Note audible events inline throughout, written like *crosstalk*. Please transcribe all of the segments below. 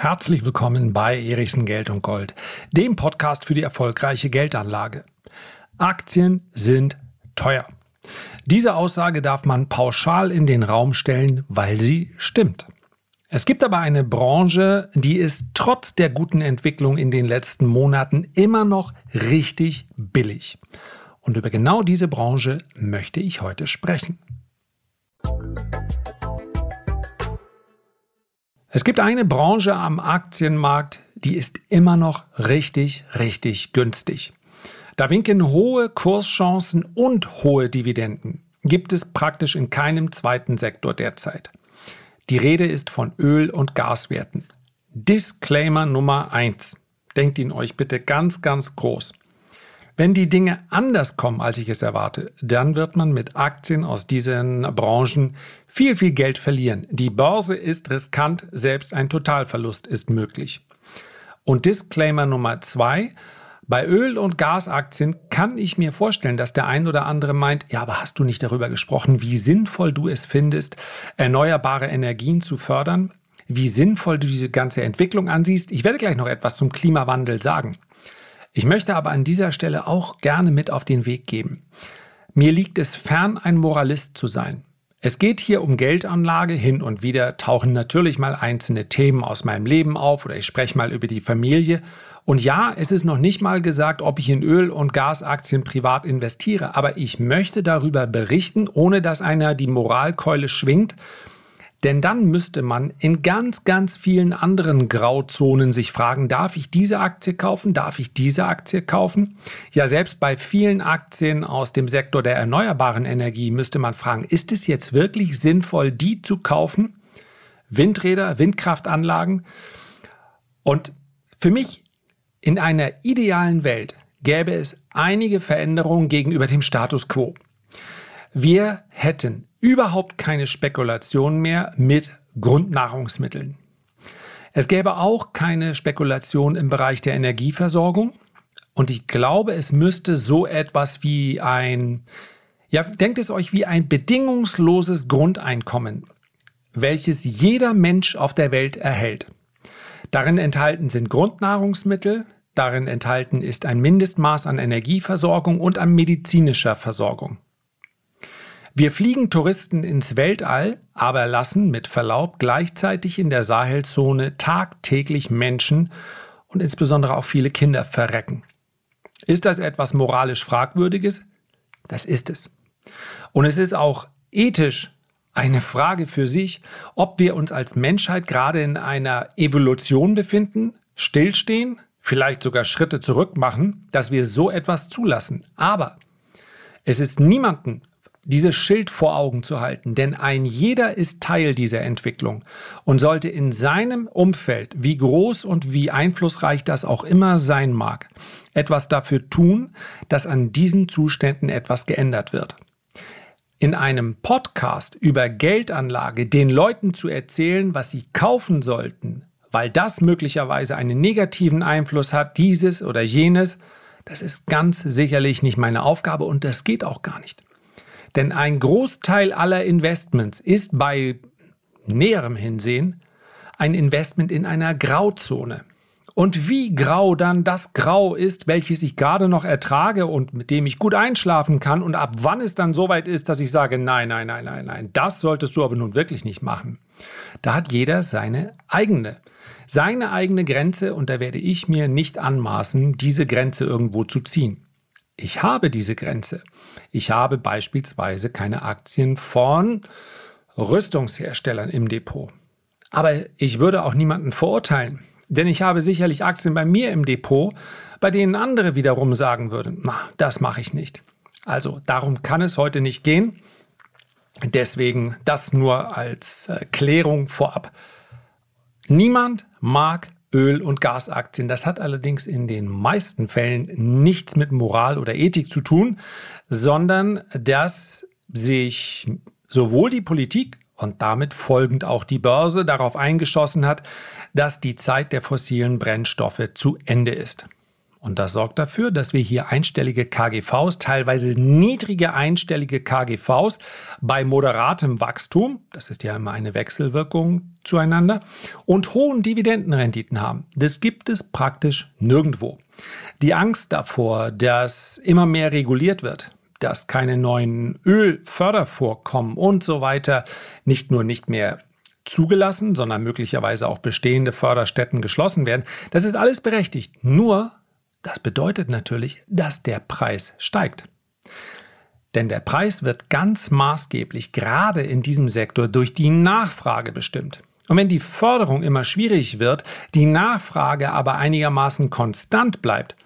Herzlich willkommen bei Erichsen Geld und Gold, dem Podcast für die erfolgreiche Geldanlage. Aktien sind teuer. Diese Aussage darf man pauschal in den Raum stellen, weil sie stimmt. Es gibt aber eine Branche, die ist trotz der guten Entwicklung in den letzten Monaten immer noch richtig billig. Und über genau diese Branche möchte ich heute sprechen. Es gibt eine Branche am Aktienmarkt, die ist immer noch richtig, richtig günstig. Da winken hohe Kurschancen und hohe Dividenden. Gibt es praktisch in keinem zweiten Sektor derzeit. Die Rede ist von Öl- und Gaswerten. Disclaimer Nummer 1. Denkt ihn euch bitte ganz, ganz groß. Wenn die Dinge anders kommen, als ich es erwarte, dann wird man mit Aktien aus diesen Branchen viel, viel Geld verlieren. Die Börse ist riskant, selbst ein Totalverlust ist möglich. Und Disclaimer Nummer zwei. Bei Öl- und Gasaktien kann ich mir vorstellen, dass der ein oder andere meint, ja, aber hast du nicht darüber gesprochen, wie sinnvoll du es findest, erneuerbare Energien zu fördern? Wie sinnvoll du diese ganze Entwicklung ansiehst? Ich werde gleich noch etwas zum Klimawandel sagen. Ich möchte aber an dieser Stelle auch gerne mit auf den Weg geben. Mir liegt es fern, ein Moralist zu sein. Es geht hier um Geldanlage. Hin und wieder tauchen natürlich mal einzelne Themen aus meinem Leben auf oder ich spreche mal über die Familie. Und ja, es ist noch nicht mal gesagt, ob ich in Öl- und Gasaktien privat investiere, aber ich möchte darüber berichten, ohne dass einer die Moralkeule schwingt denn dann müsste man in ganz, ganz vielen anderen Grauzonen sich fragen, darf ich diese Aktie kaufen? Darf ich diese Aktie kaufen? Ja, selbst bei vielen Aktien aus dem Sektor der erneuerbaren Energie müsste man fragen, ist es jetzt wirklich sinnvoll, die zu kaufen? Windräder, Windkraftanlagen. Und für mich in einer idealen Welt gäbe es einige Veränderungen gegenüber dem Status quo. Wir hätten überhaupt keine Spekulation mehr mit Grundnahrungsmitteln. Es gäbe auch keine Spekulation im Bereich der Energieversorgung. Und ich glaube, es müsste so etwas wie ein, ja, denkt es euch wie ein bedingungsloses Grundeinkommen, welches jeder Mensch auf der Welt erhält. Darin enthalten sind Grundnahrungsmittel, darin enthalten ist ein Mindestmaß an Energieversorgung und an medizinischer Versorgung. Wir fliegen Touristen ins Weltall, aber lassen mit Verlaub gleichzeitig in der Sahelzone tagtäglich Menschen und insbesondere auch viele Kinder verrecken. Ist das etwas moralisch Fragwürdiges? Das ist es. Und es ist auch ethisch eine Frage für sich, ob wir uns als Menschheit gerade in einer Evolution befinden, stillstehen, vielleicht sogar Schritte zurück machen, dass wir so etwas zulassen. Aber es ist niemandem dieses Schild vor Augen zu halten, denn ein jeder ist Teil dieser Entwicklung und sollte in seinem Umfeld, wie groß und wie einflussreich das auch immer sein mag, etwas dafür tun, dass an diesen Zuständen etwas geändert wird. In einem Podcast über Geldanlage den Leuten zu erzählen, was sie kaufen sollten, weil das möglicherweise einen negativen Einfluss hat, dieses oder jenes, das ist ganz sicherlich nicht meine Aufgabe und das geht auch gar nicht. Denn ein Großteil aller Investments ist bei näherem Hinsehen ein Investment in einer Grauzone. Und wie grau dann das Grau ist, welches ich gerade noch ertrage und mit dem ich gut einschlafen kann und ab wann es dann soweit ist, dass ich sage, nein, nein, nein, nein, nein, das solltest du aber nun wirklich nicht machen. Da hat jeder seine eigene, seine eigene Grenze und da werde ich mir nicht anmaßen, diese Grenze irgendwo zu ziehen. Ich habe diese Grenze. Ich habe beispielsweise keine Aktien von Rüstungsherstellern im Depot. Aber ich würde auch niemanden verurteilen, denn ich habe sicherlich Aktien bei mir im Depot, bei denen andere wiederum sagen würden, na, das mache ich nicht. Also darum kann es heute nicht gehen. Deswegen das nur als Klärung vorab. Niemand mag Öl- und Gasaktien. Das hat allerdings in den meisten Fällen nichts mit Moral oder Ethik zu tun, sondern dass sich sowohl die Politik und damit folgend auch die Börse darauf eingeschossen hat, dass die Zeit der fossilen Brennstoffe zu Ende ist. Und das sorgt dafür, dass wir hier einstellige KGVs, teilweise niedrige einstellige KGVs bei moderatem Wachstum, das ist ja immer eine Wechselwirkung zueinander, und hohen Dividendenrenditen haben. Das gibt es praktisch nirgendwo. Die Angst davor, dass immer mehr reguliert wird, dass keine neuen Ölfördervorkommen und so weiter nicht nur nicht mehr zugelassen, sondern möglicherweise auch bestehende Förderstätten geschlossen werden. Das ist alles berechtigt. Nur das bedeutet natürlich, dass der Preis steigt. Denn der Preis wird ganz maßgeblich gerade in diesem Sektor durch die Nachfrage bestimmt. Und wenn die Förderung immer schwierig wird, die Nachfrage aber einigermaßen konstant bleibt,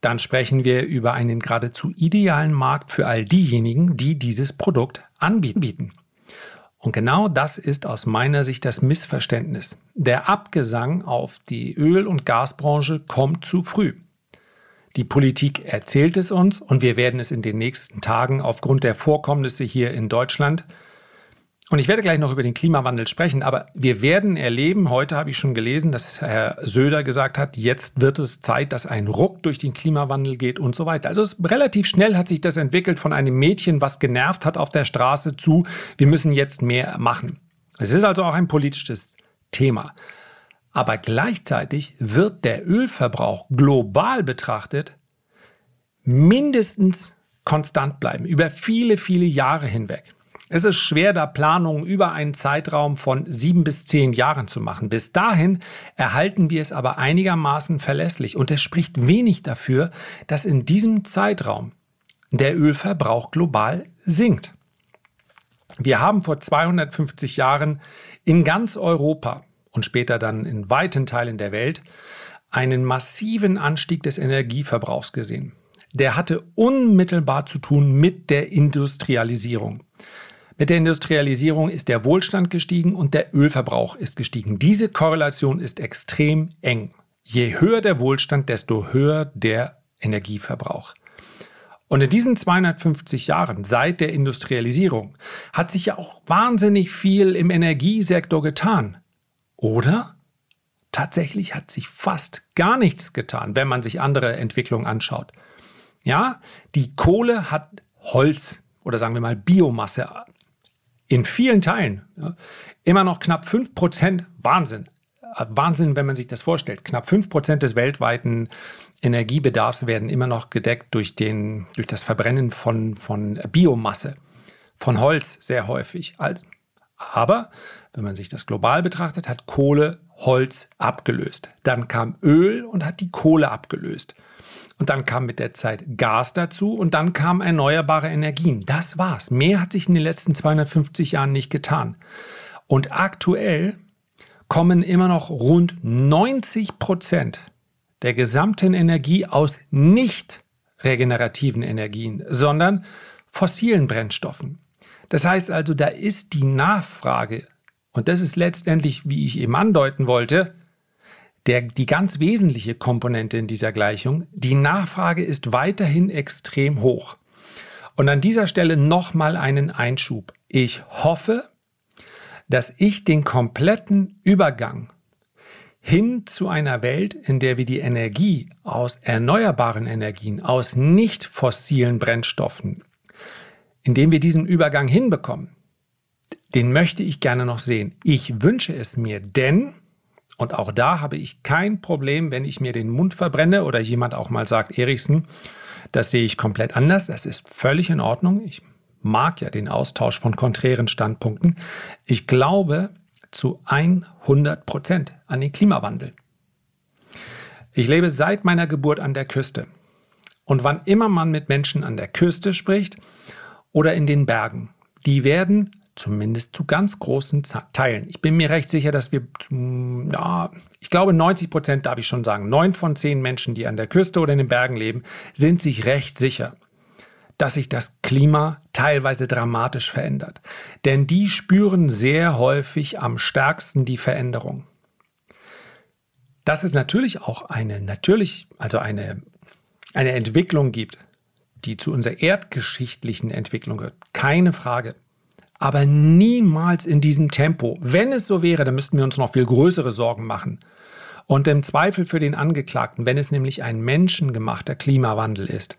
dann sprechen wir über einen geradezu idealen Markt für all diejenigen, die dieses Produkt anbieten. Und genau das ist aus meiner Sicht das Missverständnis. Der Abgesang auf die Öl- und Gasbranche kommt zu früh. Die Politik erzählt es uns und wir werden es in den nächsten Tagen aufgrund der Vorkommnisse hier in Deutschland und ich werde gleich noch über den Klimawandel sprechen, aber wir werden erleben, heute habe ich schon gelesen, dass Herr Söder gesagt hat, jetzt wird es Zeit, dass ein Ruck durch den Klimawandel geht und so weiter. Also relativ schnell hat sich das entwickelt von einem Mädchen, was genervt hat auf der Straße zu, wir müssen jetzt mehr machen. Es ist also auch ein politisches Thema. Aber gleichzeitig wird der Ölverbrauch global betrachtet mindestens konstant bleiben, über viele, viele Jahre hinweg. Es ist schwer, da Planungen über einen Zeitraum von sieben bis zehn Jahren zu machen. Bis dahin erhalten wir es aber einigermaßen verlässlich und es spricht wenig dafür, dass in diesem Zeitraum der Ölverbrauch global sinkt. Wir haben vor 250 Jahren in ganz Europa und später dann in weiten Teilen der Welt einen massiven Anstieg des Energieverbrauchs gesehen. Der hatte unmittelbar zu tun mit der Industrialisierung. Mit der Industrialisierung ist der Wohlstand gestiegen und der Ölverbrauch ist gestiegen. Diese Korrelation ist extrem eng. Je höher der Wohlstand, desto höher der Energieverbrauch. Und in diesen 250 Jahren seit der Industrialisierung hat sich ja auch wahnsinnig viel im Energiesektor getan. Oder? Tatsächlich hat sich fast gar nichts getan, wenn man sich andere Entwicklungen anschaut. Ja, die Kohle hat Holz oder sagen wir mal Biomasse in vielen Teilen ja, immer noch knapp 5 Prozent. Wahnsinn. Äh, Wahnsinn, wenn man sich das vorstellt. Knapp 5 Prozent des weltweiten Energiebedarfs werden immer noch gedeckt durch, den, durch das Verbrennen von, von Biomasse, von Holz sehr häufig. Also, aber wenn man sich das global betrachtet, hat Kohle Holz abgelöst. Dann kam Öl und hat die Kohle abgelöst. Und dann kam mit der Zeit Gas dazu und dann kamen erneuerbare Energien. Das war's. Mehr hat sich in den letzten 250 Jahren nicht getan. Und aktuell kommen immer noch rund 90 Prozent der gesamten Energie aus nicht regenerativen Energien, sondern fossilen Brennstoffen. Das heißt also, da ist die Nachfrage und das ist letztendlich, wie ich eben andeuten wollte, der, die ganz wesentliche Komponente in dieser Gleichung. Die Nachfrage ist weiterhin extrem hoch. Und an dieser Stelle nochmal einen Einschub. Ich hoffe, dass ich den kompletten Übergang hin zu einer Welt, in der wir die Energie aus erneuerbaren Energien, aus nicht fossilen Brennstoffen, indem wir diesen Übergang hinbekommen, den möchte ich gerne noch sehen. Ich wünsche es mir, denn, und auch da habe ich kein Problem, wenn ich mir den Mund verbrenne oder jemand auch mal sagt, Erichsen, das sehe ich komplett anders, das ist völlig in Ordnung. Ich mag ja den Austausch von konträren Standpunkten. Ich glaube zu 100 Prozent an den Klimawandel. Ich lebe seit meiner Geburt an der Küste. Und wann immer man mit Menschen an der Küste spricht oder in den Bergen, die werden Zumindest zu ganz großen Teilen. Ich bin mir recht sicher, dass wir, ja, ich glaube 90 Prozent darf ich schon sagen, neun von zehn Menschen, die an der Küste oder in den Bergen leben, sind sich recht sicher, dass sich das Klima teilweise dramatisch verändert. Denn die spüren sehr häufig am stärksten die Veränderung. Dass es natürlich auch eine, natürlich, also eine, eine Entwicklung gibt, die zu unserer erdgeschichtlichen Entwicklung gehört, keine Frage aber niemals in diesem Tempo. Wenn es so wäre, dann müssten wir uns noch viel größere Sorgen machen. Und im Zweifel für den Angeklagten, wenn es nämlich ein menschengemachter Klimawandel ist,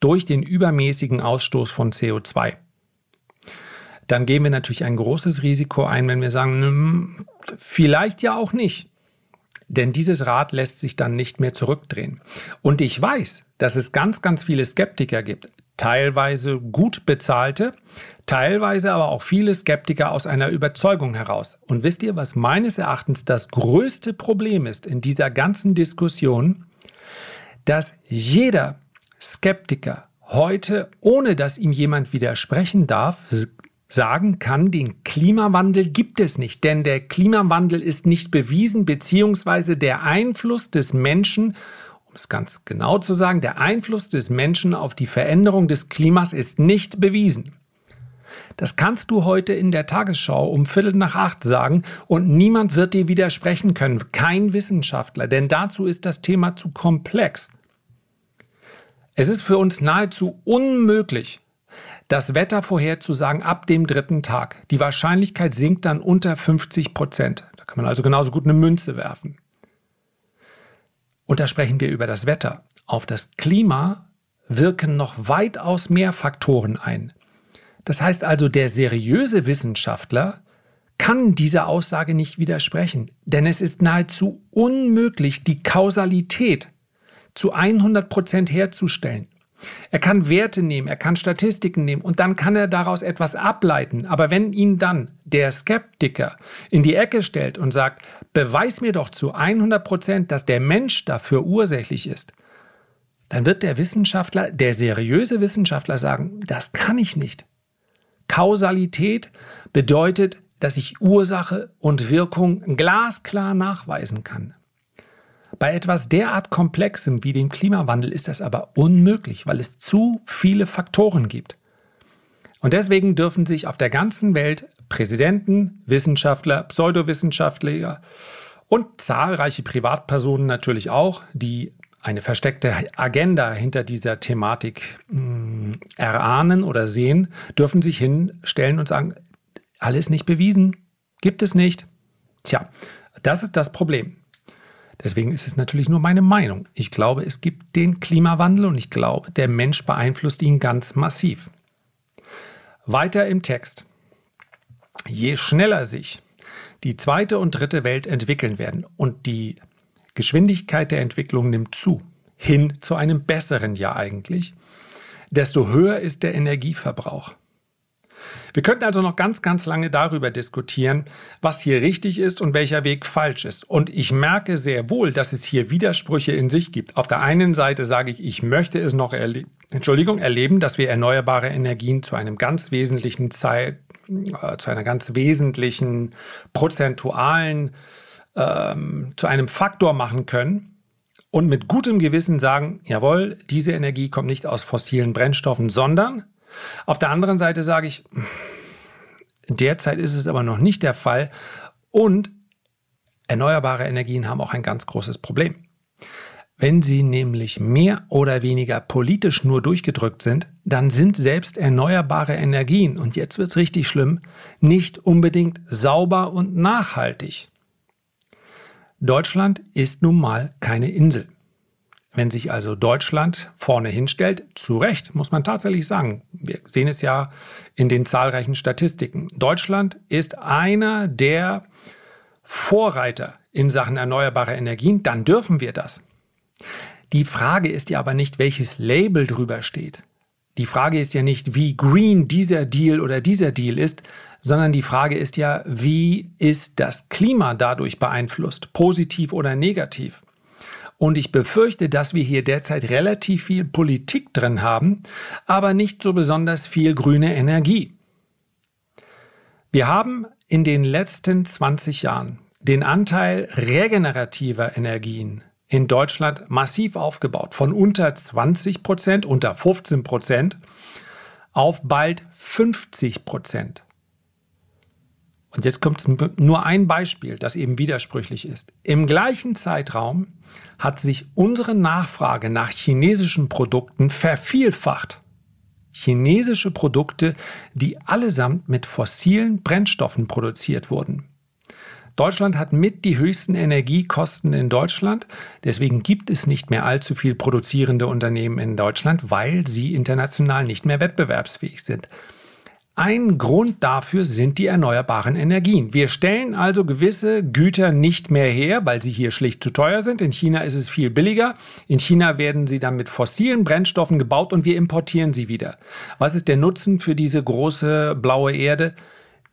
durch den übermäßigen Ausstoß von CO2, dann gehen wir natürlich ein großes Risiko ein, wenn wir sagen, hm, vielleicht ja auch nicht. Denn dieses Rad lässt sich dann nicht mehr zurückdrehen. Und ich weiß, dass es ganz, ganz viele Skeptiker gibt, teilweise gut bezahlte, teilweise aber auch viele Skeptiker aus einer Überzeugung heraus. Und wisst ihr, was meines Erachtens das größte Problem ist in dieser ganzen Diskussion? Dass jeder Skeptiker heute, ohne dass ihm jemand widersprechen darf, sagen kann, den Klimawandel gibt es nicht, denn der Klimawandel ist nicht bewiesen, beziehungsweise der Einfluss des Menschen, um es ganz genau zu sagen, der Einfluss des Menschen auf die Veränderung des Klimas ist nicht bewiesen. Das kannst du heute in der Tagesschau um Viertel nach acht sagen und niemand wird dir widersprechen können, kein Wissenschaftler, denn dazu ist das Thema zu komplex. Es ist für uns nahezu unmöglich, das Wetter vorherzusagen ab dem dritten Tag. Die Wahrscheinlichkeit sinkt dann unter 50 Prozent. Da kann man also genauso gut eine Münze werfen. Und da sprechen wir über das Wetter. Auf das Klima wirken noch weitaus mehr Faktoren ein. Das heißt also, der seriöse Wissenschaftler kann dieser Aussage nicht widersprechen, denn es ist nahezu unmöglich, die Kausalität zu 100 Prozent herzustellen. Er kann Werte nehmen, er kann Statistiken nehmen und dann kann er daraus etwas ableiten. Aber wenn ihn dann der Skeptiker in die Ecke stellt und sagt, beweis mir doch zu 100 Prozent, dass der Mensch dafür ursächlich ist, dann wird der Wissenschaftler, der seriöse Wissenschaftler sagen, das kann ich nicht. Kausalität bedeutet, dass ich Ursache und Wirkung glasklar nachweisen kann. Bei etwas derart Komplexem wie dem Klimawandel ist das aber unmöglich, weil es zu viele Faktoren gibt. Und deswegen dürfen sich auf der ganzen Welt Präsidenten, Wissenschaftler, Pseudowissenschaftler und zahlreiche Privatpersonen natürlich auch, die eine versteckte Agenda hinter dieser Thematik mh, hm, erahnen oder sehen, dürfen sich hinstellen und sagen, alles nicht bewiesen, gibt es nicht. Tja, das ist das Problem. Deswegen ist es natürlich nur meine Meinung. Ich glaube, es gibt den Klimawandel und ich glaube, der Mensch beeinflusst ihn ganz massiv. Weiter im Text. Je schneller sich die zweite und dritte Welt entwickeln werden und die Geschwindigkeit der Entwicklung nimmt zu, hin zu einem besseren Jahr eigentlich, desto höher ist der Energieverbrauch. Wir könnten also noch ganz, ganz lange darüber diskutieren, was hier richtig ist und welcher Weg falsch ist. Und ich merke sehr wohl, dass es hier Widersprüche in sich gibt. Auf der einen Seite sage ich, ich möchte es noch erle Entschuldigung, erleben, dass wir erneuerbare Energien zu einem ganz wesentlichen Zeit, äh, zu einer ganz wesentlichen prozentualen, ähm, zu einem Faktor machen können und mit gutem Gewissen sagen, jawohl, diese Energie kommt nicht aus fossilen Brennstoffen, sondern auf der anderen Seite sage ich, derzeit ist es aber noch nicht der Fall und erneuerbare Energien haben auch ein ganz großes Problem. Wenn sie nämlich mehr oder weniger politisch nur durchgedrückt sind, dann sind selbst erneuerbare Energien, und jetzt wird es richtig schlimm, nicht unbedingt sauber und nachhaltig. Deutschland ist nun mal keine Insel. Wenn sich also Deutschland vorne hinstellt, zu Recht, muss man tatsächlich sagen, wir sehen es ja in den zahlreichen Statistiken, Deutschland ist einer der Vorreiter in Sachen erneuerbare Energien, dann dürfen wir das. Die Frage ist ja aber nicht, welches Label drüber steht. Die Frage ist ja nicht, wie green dieser Deal oder dieser Deal ist, sondern die Frage ist ja, wie ist das Klima dadurch beeinflusst, positiv oder negativ? Und ich befürchte, dass wir hier derzeit relativ viel Politik drin haben, aber nicht so besonders viel grüne Energie. Wir haben in den letzten 20 Jahren den Anteil regenerativer Energien in Deutschland massiv aufgebaut, von unter 20 Prozent, unter 15 Prozent auf bald 50 Prozent. Und jetzt kommt nur ein Beispiel, das eben widersprüchlich ist. Im gleichen Zeitraum hat sich unsere Nachfrage nach chinesischen Produkten vervielfacht. Chinesische Produkte, die allesamt mit fossilen Brennstoffen produziert wurden. Deutschland hat mit die höchsten Energiekosten in Deutschland. Deswegen gibt es nicht mehr allzu viel produzierende Unternehmen in Deutschland, weil sie international nicht mehr wettbewerbsfähig sind. Ein Grund dafür sind die erneuerbaren Energien. Wir stellen also gewisse Güter nicht mehr her, weil sie hier schlicht zu teuer sind. In China ist es viel billiger. In China werden sie dann mit fossilen Brennstoffen gebaut und wir importieren sie wieder. Was ist der Nutzen für diese große blaue Erde?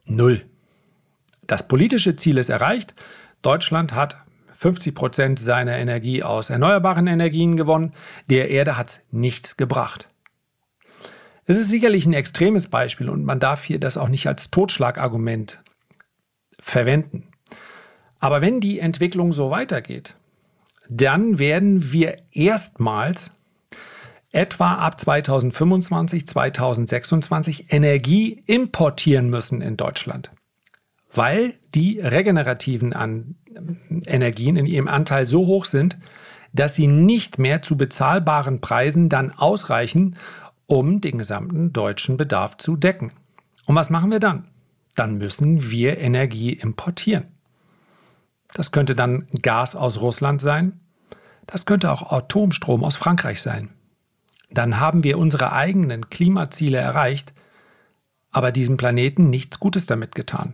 Null. Das politische Ziel ist erreicht. Deutschland hat 50 Prozent seiner Energie aus erneuerbaren Energien gewonnen. Der Erde hat es nichts gebracht. Es ist sicherlich ein extremes Beispiel und man darf hier das auch nicht als Totschlagargument verwenden. Aber wenn die Entwicklung so weitergeht, dann werden wir erstmals etwa ab 2025, 2026 Energie importieren müssen in Deutschland, weil die regenerativen An Energien in ihrem Anteil so hoch sind, dass sie nicht mehr zu bezahlbaren Preisen dann ausreichen, um den gesamten deutschen Bedarf zu decken. Und was machen wir dann? Dann müssen wir Energie importieren. Das könnte dann Gas aus Russland sein. Das könnte auch Atomstrom aus Frankreich sein. Dann haben wir unsere eigenen Klimaziele erreicht, aber diesem Planeten nichts Gutes damit getan.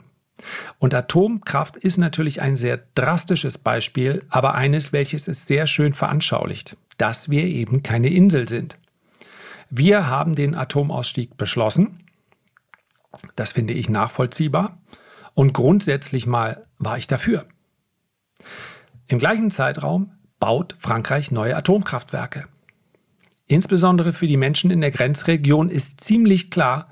Und Atomkraft ist natürlich ein sehr drastisches Beispiel, aber eines, welches es sehr schön veranschaulicht, dass wir eben keine Insel sind. Wir haben den Atomausstieg beschlossen. Das finde ich nachvollziehbar. Und grundsätzlich mal war ich dafür. Im gleichen Zeitraum baut Frankreich neue Atomkraftwerke. Insbesondere für die Menschen in der Grenzregion ist ziemlich klar,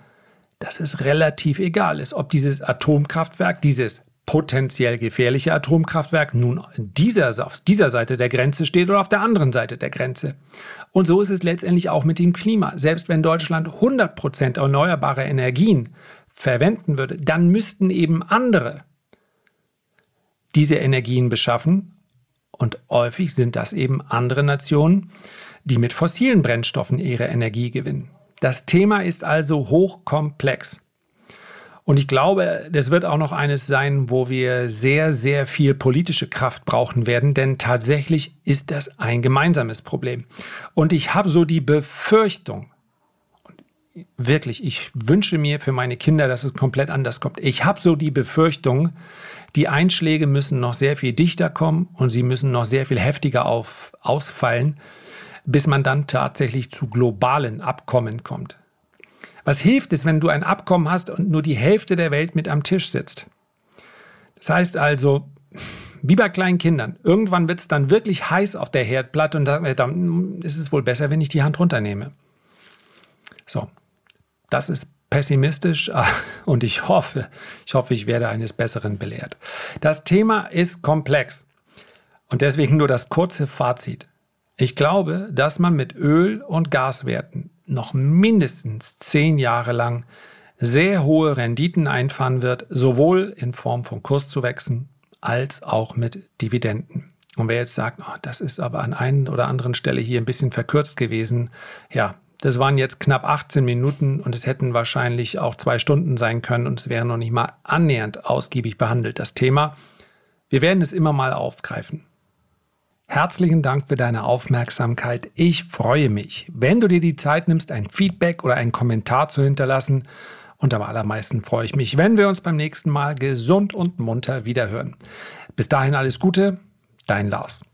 dass es relativ egal ist, ob dieses Atomkraftwerk, dieses potenziell gefährliche Atomkraftwerk nun dieser, auf dieser Seite der Grenze steht oder auf der anderen Seite der Grenze. Und so ist es letztendlich auch mit dem Klima. Selbst wenn Deutschland 100% erneuerbare Energien verwenden würde, dann müssten eben andere diese Energien beschaffen. Und häufig sind das eben andere Nationen, die mit fossilen Brennstoffen ihre Energie gewinnen. Das Thema ist also hochkomplex. Und ich glaube, das wird auch noch eines sein, wo wir sehr, sehr viel politische Kraft brauchen werden, denn tatsächlich ist das ein gemeinsames Problem. Und ich habe so die Befürchtung, wirklich, ich wünsche mir für meine Kinder, dass es komplett anders kommt. Ich habe so die Befürchtung, die Einschläge müssen noch sehr viel dichter kommen und sie müssen noch sehr viel heftiger auf, ausfallen, bis man dann tatsächlich zu globalen Abkommen kommt. Was hilft es, wenn du ein Abkommen hast und nur die Hälfte der Welt mit am Tisch sitzt? Das heißt also, wie bei kleinen Kindern, irgendwann wird es dann wirklich heiß auf der Herdplatte und dann ist es wohl besser, wenn ich die Hand runternehme. So, das ist pessimistisch *laughs* und ich hoffe, ich hoffe, ich werde eines Besseren belehrt. Das Thema ist komplex und deswegen nur das kurze Fazit. Ich glaube, dass man mit Öl- und Gaswerten noch mindestens zehn Jahre lang sehr hohe Renditen einfahren wird, sowohl in Form von Kurszuwächsen als auch mit Dividenden. Und wer jetzt sagt, oh, das ist aber an einer oder anderen Stelle hier ein bisschen verkürzt gewesen, ja, das waren jetzt knapp 18 Minuten und es hätten wahrscheinlich auch zwei Stunden sein können und es wäre noch nicht mal annähernd ausgiebig behandelt, das Thema. Wir werden es immer mal aufgreifen. Herzlichen Dank für deine Aufmerksamkeit. Ich freue mich, wenn du dir die Zeit nimmst, ein Feedback oder einen Kommentar zu hinterlassen. Und am allermeisten freue ich mich, wenn wir uns beim nächsten Mal gesund und munter wiederhören. Bis dahin alles Gute, dein Lars.